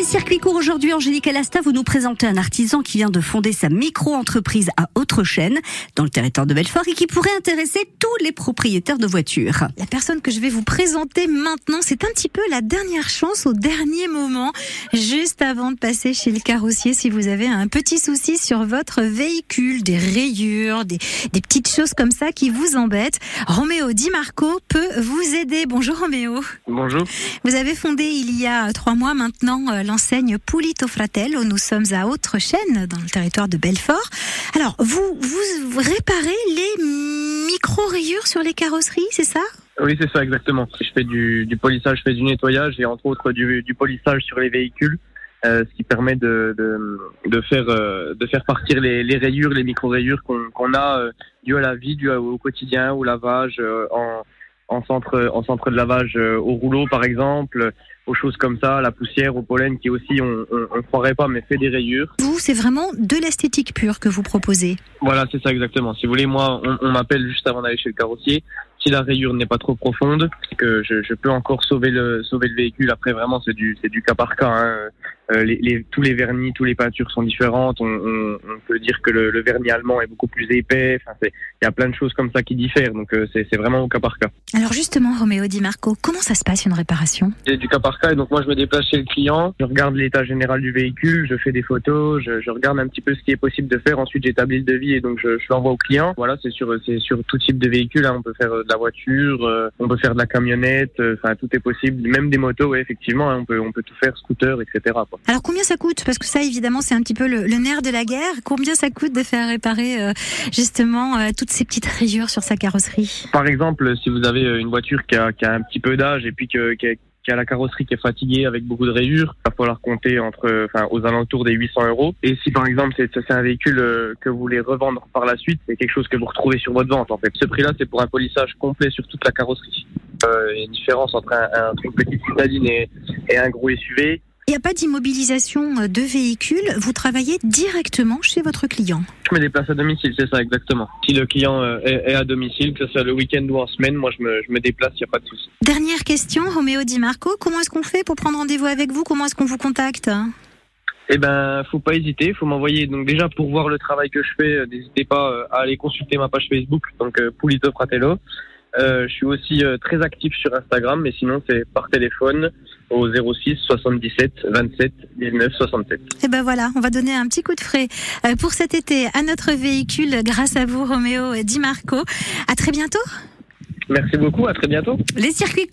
les circuits courts aujourd'hui, Angélique Alasta, vous nous présentez un artisan qui vient de fonder sa micro-entreprise à Autre-Chaîne, dans le territoire de Belfort, et qui pourrait intéresser tous les propriétaires de voitures. La personne que je vais vous présenter maintenant, c'est un petit peu la dernière chance au dernier moment, juste avant de passer chez le carrossier, si vous avez un petit souci sur votre véhicule, des rayures, des, des petites choses comme ça qui vous embêtent. Roméo Di Marco peut vous aider. Bonjour Roméo. Bonjour. Vous avez fondé il y a trois mois maintenant euh, l'enseigne Pulito Fratello. Nous sommes à Autre-Chaîne, dans le territoire de Belfort. Alors, vous, vous réparez les micro-rayures sur les carrosseries, c'est ça? Oui, c'est ça, exactement. Je fais du, polissage, je fais du nettoyage et entre autres du, polissage sur les véhicules. Euh, ce qui permet de, euh, faire partir les, rayures, les micro rayures qu'on qu'on a euh, dues à la vie, dues au quotidien, au lavage, euh, en, en centre en centre de lavage euh, au rouleau par exemple, aux choses comme ça, la poussière, au pollen qui aussi on, on croirait pas mais fait des rayures. Vous, c'est vraiment de l'esthétique pure que vous proposez. Voilà, c'est ça exactement. Si vous voulez, moi, on, on m'appelle juste avant d'aller chez le carrossier. Si la rayure n'est pas trop profonde, que je, je, peux encore sauver le sauver le véhicule. Après, vraiment, c'est du c'est du cas par cas. Hein. Euh, les, les, tous les vernis, tous les peintures sont différentes. On, on, on peut dire que le, le, vernis allemand est beaucoup plus épais. Enfin, il y a plein de choses comme ça qui diffèrent. Donc, euh, c'est vraiment au cas par cas. Alors justement, Roméo Di Marco, comment ça se passe une réparation? C'est du cas par cas. Et donc, moi, je me déplace chez le client. Je regarde l'état général du véhicule. Je fais des photos. Je, je, regarde un petit peu ce qui est possible de faire. Ensuite, j'établis le devis et donc je, je l'envoie au client. Voilà, c'est sur c'est sur tout type de véhicule. Hein. On peut faire de la voiture, euh, on peut faire de la camionnette. Enfin, tout est possible. Même des motos, ouais, effectivement. Hein. On peut on peut tout faire, scooter, etc. Quoi. Alors combien ça coûte? Parce que ça, évidemment, c'est un petit peu le, nerf de la guerre. Combien ça coûte de faire réparer euh, justement euh, toutes ces petites rayures sur sa carrosserie? Par exemple, si vous avez une voiture qui a, un petit peu d'âge et puis que, qui, a, la carrosserie qui est fatiguée avec beaucoup de rayures, il va falloir compter entre, enfin, aux alentours des 800 euros. Et si par exemple c'est, un véhicule euh, que vous voulez revendre par la suite, c'est quelque chose que vous retrouvez sur votre vente en fait. Ce prix-là, c'est pour un polissage complet sur toute la carrosserie. Euh, il y a une différence entre un, un, une petite citadine et un gros SUV. Il n'y a pas d'immobilisation de véhicule, vous travaillez directement chez votre client. Je me déplace à domicile, c'est ça exactement. Si le client est, est, à domicile, que ce soit le week-end ou en semaine, moi je me, je me déplace, il n'y a pas de souci. Dernière question, Roméo Di Marco, comment est-ce qu'on fait pour prendre rendez-vous avec vous? Comment est-ce qu'on vous contacte? Eh ben, faut pas hésiter, faut m'envoyer. Donc déjà pour voir le travail que je fais, n'hésitez pas à aller consulter ma page Facebook, donc Pulito Fratello. Euh, je suis aussi euh, très actif sur Instagram, mais sinon c'est par téléphone au 06 77 27 19 67. Et ben voilà, on va donner un petit coup de frais euh, pour cet été à notre véhicule grâce à vous Roméo Di Marco. À très bientôt. Merci beaucoup, à très bientôt. Les circuits